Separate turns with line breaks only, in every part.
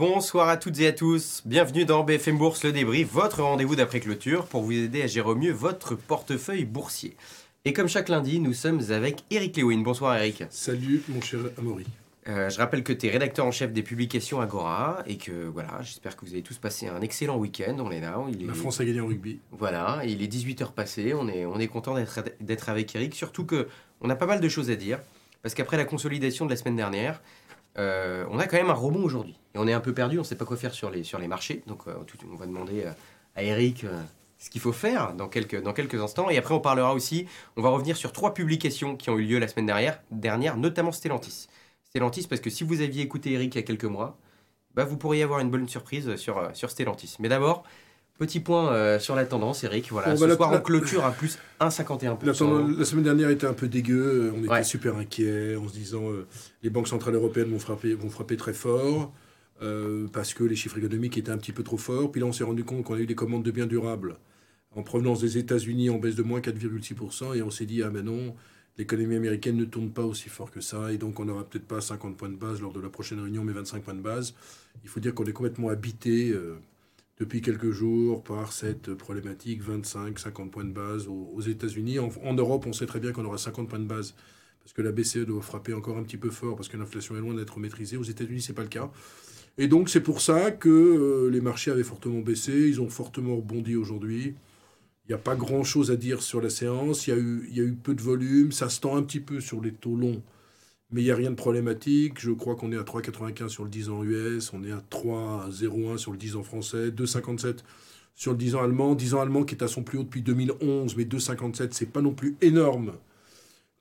Bonsoir à toutes et à tous, bienvenue dans BFM Bourse le débrief, votre rendez-vous d'après clôture pour vous aider à gérer au mieux votre portefeuille boursier. Et comme chaque lundi, nous sommes avec Eric Lewin. Bonsoir Eric.
Salut mon cher Amaury.
Euh, je rappelle que tu es rédacteur en chef des publications Agora et que voilà, j'espère que vous avez tous passé un excellent week-end. On est là.
Il est... La France a gagné en rugby.
Voilà, il est 18h passé. On est, on est content d'être avec Eric, surtout que on a pas mal de choses à dire parce qu'après la consolidation de la semaine dernière, euh, on a quand même un rebond aujourd'hui. Et on est un peu perdu, on ne sait pas quoi faire sur les, sur les marchés. Donc euh, on va demander euh, à Eric ce qu'il faut faire dans quelques, dans quelques instants. Et après, on parlera aussi, on va revenir sur trois publications qui ont eu lieu la semaine dernière, dernière notamment Stellantis. Stellantis, parce que si vous aviez écouté Eric il y a quelques mois, bah, vous pourriez avoir une bonne surprise sur, sur Stellantis. Mais d'abord, Petit point euh, sur la tendance, Eric. Voilà, ce soir, on clôture à plus 1,51%.
La, la, semaine dernière était un peu dégueu. On était super inquiets en se disant euh, les banques centrales européennes vont frapper, vont frapper très fort euh, parce que les chiffres économiques étaient un petit peu trop forts. Puis là, on s'est rendu compte qu'on a eu des commandes de biens durables en provenance des États-Unis en baisse de moins 4,6%. Et on s'est dit, ah ben non, l'économie américaine ne tourne pas aussi fort que ça. Et donc, on n'aura peut-être pas 50 points de base lors de la prochaine réunion, mais 25 points de base. Il faut dire qu'on est complètement habité depuis quelques jours par cette problématique 25-50 points de base aux, États-Unis. En, Europe, on sait très bien qu'on aura 50 points de base parce que la BCE doit frapper encore un petit peu fort parce que l'inflation est loin d'être maîtrisée. Aux États-Unis, c'est pas le cas. Et donc, c'est pour ça que euh, les marchés avaient fortement baissé. Ils ont fortement rebondi aujourd'hui. Il n'y a pas grand-chose à dire sur la séance. Il y, a eu, il y a eu peu de volume. Ça se tend un petit peu sur les taux longs mais il n'y a rien de problématique. Je crois qu'on est à 3,95 sur le 10 ans US, on est à 3,01 sur le 10 ans français, 2,57 sur le 10 ans allemand. 10 ans allemand qui est à son plus haut depuis 2011, mais 2,57, c'est pas non plus énorme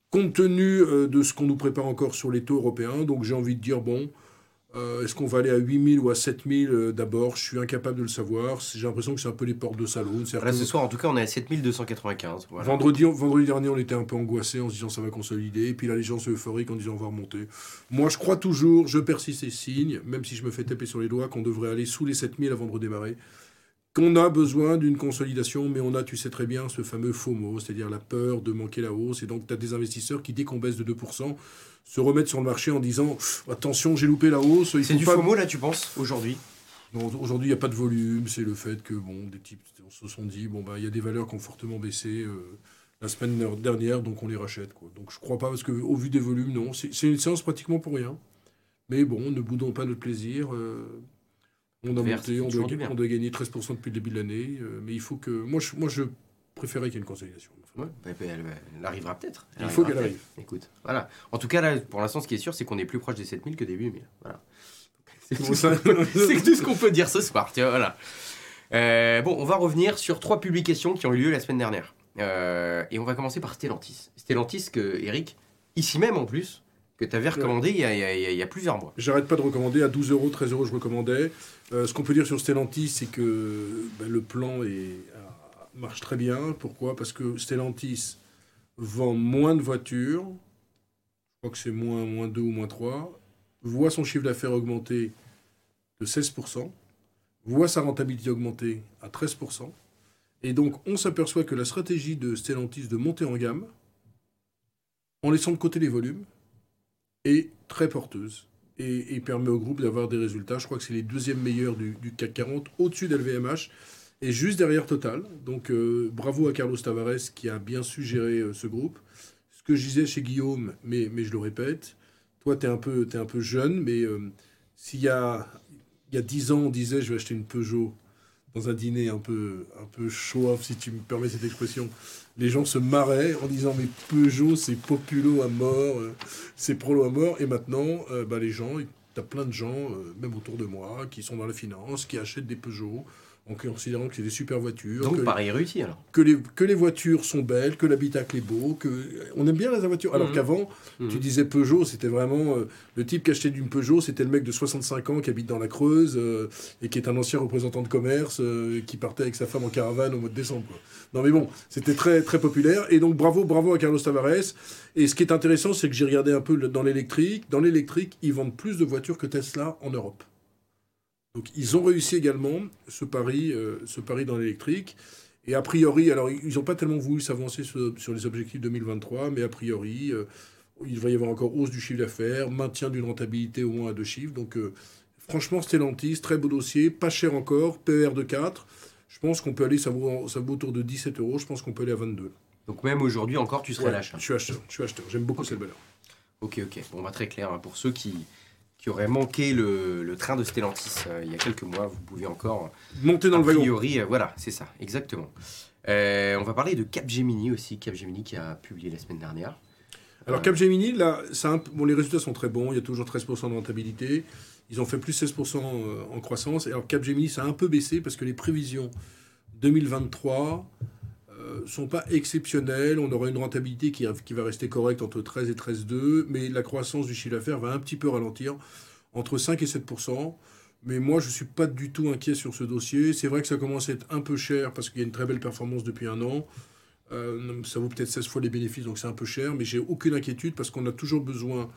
compte tenu euh, de ce qu'on nous prépare encore sur les taux européens. Donc j'ai envie de dire, bon, euh, est-ce qu'on va aller à 8000 ou à 7000 euh, d'abord? Je suis incapable de le savoir. J'ai l'impression que c'est un peu les portes de salon.
Là, ce soir, en tout cas, on est à 7295.
Vendredi, vendredi dernier, on était un peu angoissé en se disant ça va consolider. Et puis là, les gens sont euphoriques en disant on va remonter. Moi, je crois toujours, je persiste et signe, même si je me fais taper sur les doigts, qu'on devrait aller sous les 7000 avant de redémarrer qu'on a besoin d'une consolidation, mais on a, tu sais très bien, ce fameux FOMO, c'est-à-dire la peur de manquer la hausse. Et donc, tu as des investisseurs qui, dès qu'on baisse de 2%, se remettent sur le marché en disant attention, j'ai loupé la hausse.
C'est du FOMO là, tu penses, aujourd'hui?
Aujourd'hui, il n'y a pas de volume. C'est le fait que bon, des types se sont dit bon, bah, il y a des valeurs qui ont fortement baissé euh, la semaine dernière, donc on les rachète. Quoi. Donc je crois pas, parce qu'au vu des volumes, non. C'est une séance pratiquement pour rien. Mais bon, ne boudons pas notre plaisir. Euh, on a monté, on doit, on doit, gagner 13% depuis le début de l'année. Euh, mais il faut que. Moi, je, moi, je préférais qu'il y ait une consolidation.
Ouais, bah, bah, elle, arrivera peut-être.
Il faut qu'elle arrive.
Écoute, voilà. En tout cas, là, pour l'instant, ce qui est sûr, c'est qu'on est plus proche des 7000 que des 8000. Voilà. C'est tout, ce qu'on peut dire ce soir. Tu vois, voilà. Euh, bon, on va revenir sur trois publications qui ont eu lieu la semaine dernière. Euh, et on va commencer par Stellantis. Stellantis, que Eric, ici même en plus, que tu avais recommandé il y, a, il, y a, plusieurs mois.
J'arrête pas de recommander. À 12 euros, 13 euros, je recommandais. Euh, ce qu'on peut dire sur Stellantis, c'est que ben, le plan est marche très bien. Pourquoi? Parce que Stellantis vend moins de voitures, je crois que c'est moins, moins 2 ou moins 3, voit son chiffre d'affaires augmenter de 16%, voit sa rentabilité augmenter à 13%, et donc on s'aperçoit que la stratégie de Stellantis de monter en gamme, en laissant de côté les volumes, très porteuse et, permet au groupe d'avoir des résultats. Je crois que c'est les deuxièmes meilleurs du, du CAC 40, au-dessus d'LVMH et juste derrière Total. Donc euh, bravo à Carlos Tavares qui a bien su gérer euh, ce groupe. Ce que je disais chez Guillaume, mais, mais je le répète, toi tu es, un peu, es un peu jeune, mais euh, s'il y a, il y a 10 ans on disait je vais acheter une Peugeot dans un dîner un peu, un peu si tu me permets cette expression, les gens se marraient en disant mais Peugeot c'est populo à mort, c'est prolo à mort, et maintenant bah, les gens, tu as plein de gens, même autour de moi, qui sont dans la finance, qui achètent des Peugeot, en considérant que c'est des super voitures.
Donc, pareil réussi alors.
Que les, que les voitures sont belles, que l'habitacle est beau, que on aime bien la voiture. Alors mhm. qu'avant, tu mhm. disais Peugeot, c'était vraiment euh, le type qui achetait d'une Peugeot, c'était le mec de 65 ans qui habite dans la Creuse euh, et qui est un ancien représentant de commerce euh, qui partait avec sa femme en caravane au mois de décembre. Non mais bon, c'était très très populaire et donc bravo bravo à Carlos Tavares. Et ce qui est intéressant, c'est que j'ai regardé un peu dans l'électrique. Dans l'électrique, ils vendent plus de voitures que Tesla en Europe. Donc ils ont réussi également ce pari, euh, ce pari dans l'électrique. Et a priori, alors ils n'ont pas tellement voulu s'avancer sur, les objectifs 2023, mais a priori, euh, il va y avoir encore hausse du chiffre d'affaires, maintien d'une rentabilité au moins à deux chiffres. Donc euh, franchement, Stellantis, très beau dossier, pas cher encore, PER de 4. Je pense qu'on peut aller, ça vaut, ça vaut autour de 17 euros, je pense qu'on peut aller à 22.
Donc même aujourd'hui encore, tu serais
Ouais,
l'achat.
Je suis acheteur, je suis acheteur. J'aime beaucoup cette valeur.
Ok, ok. Bon, bah, très clair. hein. Pour ceux qui, qui auraient manqué le, le train de Stellantis euh, il y a quelques mois, vous pouvez encore,
Monter dans
a
le wagon.
priori, euh, voilà, c'est ça, exactement. Euh, on va parler de Capgemini aussi. Capgemini qui a publié la semaine dernière.
Alors Capgemini, là, a bon, les résultats sont très bons, il y a toujours 13% de rentabilité. Ils ont fait plus 16% en croissance. Et alors Capgemini, ça a un peu baissé parce que les prévisions 2023 euh, sont pas exceptionnelles. On aura une rentabilité qui, va rester correcte entre 13 et 13,2, mais la croissance du chiffre d'affaires va un petit peu ralentir, entre 5 et 7%. Mais moi, je ne suis pas du tout inquiet sur ce dossier. C'est vrai que ça commence à être un peu cher parce qu'il y a une très belle performance depuis un an. Euh, ça vaut peut-être 16 fois les bénéfices, donc c'est un peu cher, mais j'ai aucune inquiétude parce qu'on a toujours besoin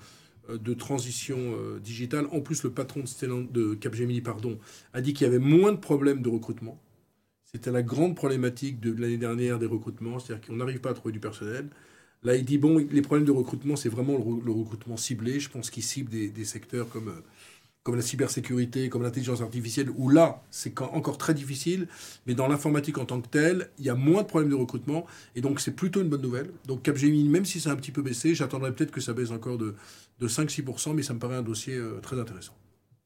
euh, de transition euh, digitale. En plus, le patron de, de Capgemini pardon, a dit qu'il y avait moins de problèmes de recrutement. C'était la grande problématique de l'année dernière des recrutements, c'est-à-dire qu'on n'arrive pas à trouver du personnel. Là, il dit, bon, les problèmes de recrutement, c'est vraiment le, re- le recrutement ciblé. Je pense qu'il cible des, secteurs comme, euh, comme la cybersécurité, comme l'intelligence artificielle, où là, c'est encore très difficile. Mais dans l'informatique en tant que telle, il y a moins de problèmes de recrutement. Et donc, c'est plutôt une bonne nouvelle. Donc, Capgemini, même si c'est un petit peu baissé, j'attendrai peut-être que ça baisse encore de, de 5-6%, mais ça me paraît un dossier euh, très intéressant.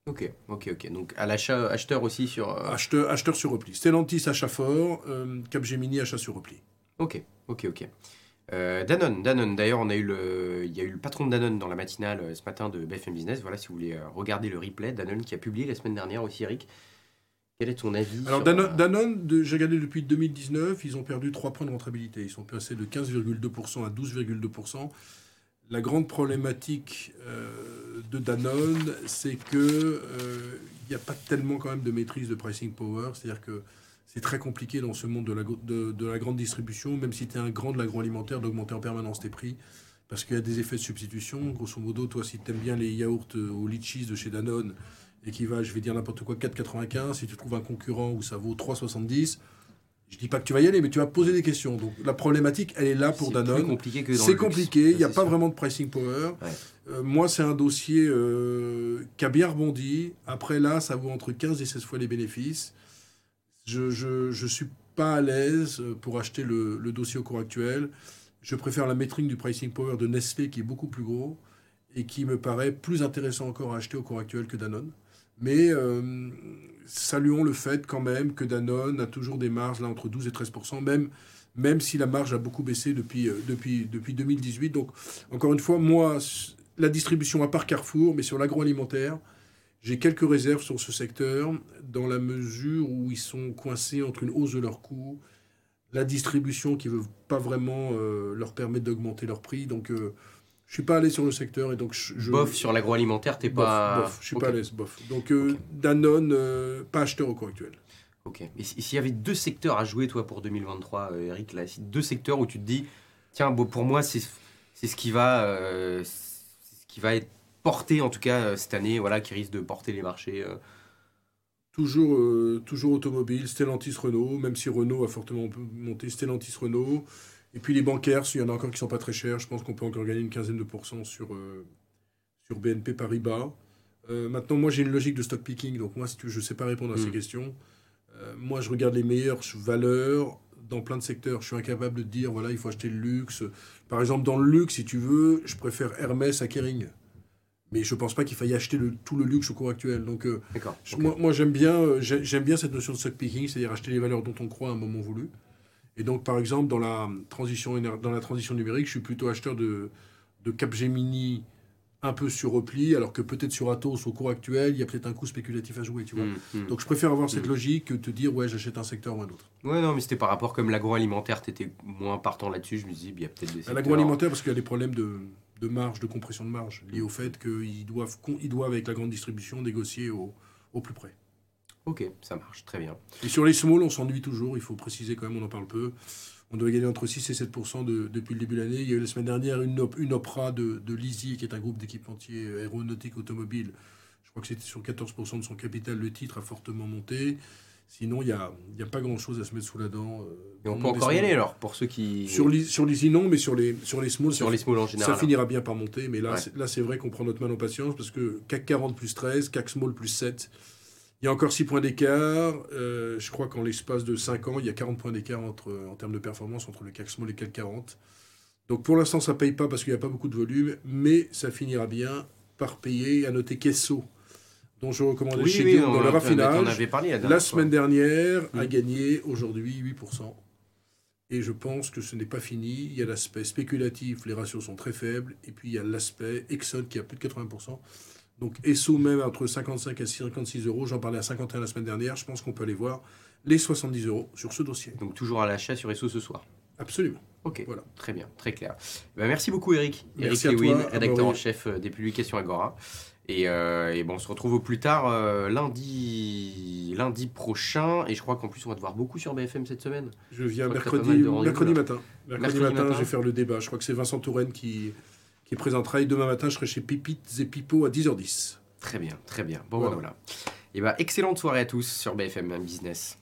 Ok, ok, ok. Donc à l'achat, acheteur aussi sur. euh,
Acheteur, acheteur sur repli. Stellantis, achat fort. euh, Capgemini, achat sur repli.
Ok, ok, ok. Euh, Danone, Danone. D'ailleurs, on a eu le, il y a eu le patron de Danone dans la matinale ce matin de BFM Business. Voilà, si vous voulez regarder le replay, Danone qui a publié la semaine dernière aussi, Eric. Quel est ton avis
Alors, Danone, Danone, de- j'ai regardé depuis 2019, ils ont perdu 3 points de rentabilité. Ils sont passés de 15,2% à 12,2%. La grande problématique euh, de Danone, c'est que euh, il n'y a pas tellement quand même de maîtrise de pricing power. C'est-à-dire que c'est très compliqué dans ce monde de la, de, la grande distribution, même si tu es un grand de l'agroalimentaire, d'augmenter en permanence tes prix. Parce qu'il y a des effets de substitution. Grosso modo, toi, si tu aimes bien les yaourts euh, aux litchis de chez Danone, et qui va, je vais dire n'importe quoi, 4,95, si tu trouves un concurrent où ça vaut 3,70, je dis pas que tu vas y aller, mais tu vas poser des questions. Donc la problématique, elle est là pour
c'est
Danone.
compliqué que
C'est compliqué, il n'y a
c'est
pas
sûr.
vraiment de pricing power.
Ouais.
Euh, moi, c'est un dossier euh, qui a bien rebondi. Après, là, ça vaut entre 15 et 16 fois les bénéfices. Je je, je suis pas à l'aise euh, pour acheter le, le dossier au cours actuel. Je préfère la métrique du pricing power de Nestlé, qui est beaucoup plus gros et qui me paraît plus intéressant encore à acheter au cours actuel que Danone. Mais euh, saluons le fait quand même que Danone a toujours des marges là entre 12 et 13 même, même si la marge a beaucoup baissé depuis, euh, depuis, depuis 2018. Donc, encore une fois, moi, la distribution à part Carrefour, mais sur l'agroalimentaire, j'ai quelques réserves sur ce secteur dans la mesure où ils sont coincés entre une hausse de leurs coûts, la distribution qui ne veut pas vraiment euh, leur permettre d'augmenter leur prix. Donc, euh, je suis pas allé sur le secteur et donc je, je-
Bof sur l'agroalimentaire, t'es pas.
bof, je suis pas à l'aise, bof. Donc euh. Danone, euh, pas acheteur au cours actuel.
Ok. Et si- s'il y avait deux secteurs à jouer, toi, pour 2023, euh, Eric, là, deux secteurs où tu te dis, tiens, bon, pour moi, c'est ce qui va, euh, ce qui va être porté, en tout cas, cette année, voilà, qui risque de porter les marchés.
Toujours, euh, toujours automobile, Stellantis Renault, même si Renault a fortement monté, Stellantis Renault. Et puis les bancaires, il y en a encore qui sont pas très chers. Je pense qu'on peut encore gagner une quinzaine de pourcents sur, euh, sur BNP Paribas. Euh, maintenant, moi j'ai une logique de stock picking, donc moi si tu, je ne sais pas répondre à ces
Mm.
questions. Euh, moi je regarde les meilleures valeurs dans plein de secteurs. Je suis incapable de dire, voilà, il faut acheter le luxe. Par exemple, dans le luxe, si tu veux, je préfère Hermès à Kering. Mais je pense pas qu'il faille acheter le, tout le luxe au cours actuel. Donc je-. Moi, moi, j'aime bien, j'ai- j'aime bien cette notion de stock picking, c'est-à-dire acheter les valeurs dont on croit à un moment voulu. Et donc, par exemple, dans la transition, dans la transition numérique, je suis plutôt acheteur de, de Capgemini un peu sur repli, alors que peut-être sur Atos, au cours actuel, il y a peut-être un coup spéculatif à jouer, tu vois.
Mm, mm.
Donc, je préfère avoir cette
Mm.
logique que te dire, ouais, j'achète un secteur ou un autre.
Ouais, non, mais c'était par rapport, comme l'agroalimentaire, t'étais moins partant là-dessus. Je me dis, il y a peut-être des secteurs-
L'agroalimentaire, parce qu'il y a des problèmes de, de marge, de compression de marge, liés au fait qu'ils doivent, ils doivent, avec la grande distribution, négocier au, au plus près.
Ok, ça marche, très bien.
Et sur les small, on s'ennuie toujours, il faut préciser quand même, on en parle peu. On doit gagner entre 6 et 7 de, depuis le début de l'année. Il y a eu la semaine dernière une, op- une opera de, de Lizzie, qui est un groupe d'équipementiers aéronautiques automobiles. Je crois que c'était sur 14% de son capital, le titre a fortement monté. Sinon, il n'y a, y a pas grand-chose à se mettre sous la dent.
Et on peut encore y aller alors, pour ceux qui...
Sur les, sur les non, mais sur les, sur les small,
sur ça, les small en général.
ça finira bien par monter. Mais là, là c'est vrai qu'on prend notre mal en patience parce que CAC 40 plus 13, CAC small plus 7, il y a encore 6 points d'écart. Euh, je crois qu'en l'espace de 5 ans, il y a 40 points d'écart entre, en termes de performance entre le CAC small et le CAC 40. Donc pour l'instant, ça ne paye pas parce qu'il n'y a pas beaucoup de volume, mais ça finira bien par payer. À noter Kesso, dont je recommandais chez oui, dans le raffinage, la, semaine dernière, a mm. gagné aujourd'hui 8%. Et je pense que ce n'est pas fini. Il y a l'aspect spéculatif, les ratios sont très faibles. Et puis il y a l'aspect Exxon qui a plus de 80%. Donc ESSO même entre 55 et 56 euros. J'en parlais à 51 la semaine dernière. Je pense qu'on peut aller voir les 70 euros sur ce dossier.
Donc toujours à l'achat sur ESSO ce soir.
Absolument.
Ok, voilà. très bien, très clair. Ben, merci beaucoup Eric. Merci Eric Lewin, rédacteur en chef euh, des publications Agora. Et, euh, et, bon, on se retrouve au plus tard euh, lundi, lundi prochain. Et je crois qu'en plus, on va te voir beaucoup sur BFM cette semaine.
Je viens mercredi, mercredi matin. Mercredi, matin, je vais faire le débat. Je crois que c'est Vincent Touraine qui, qui présentera. Et demain matin, je serai chez Pipites et Pipo à 10h10.
Très bien, très bien. Bon, voilà. voilà. Et bah, excellente soirée à tous sur BFM Business.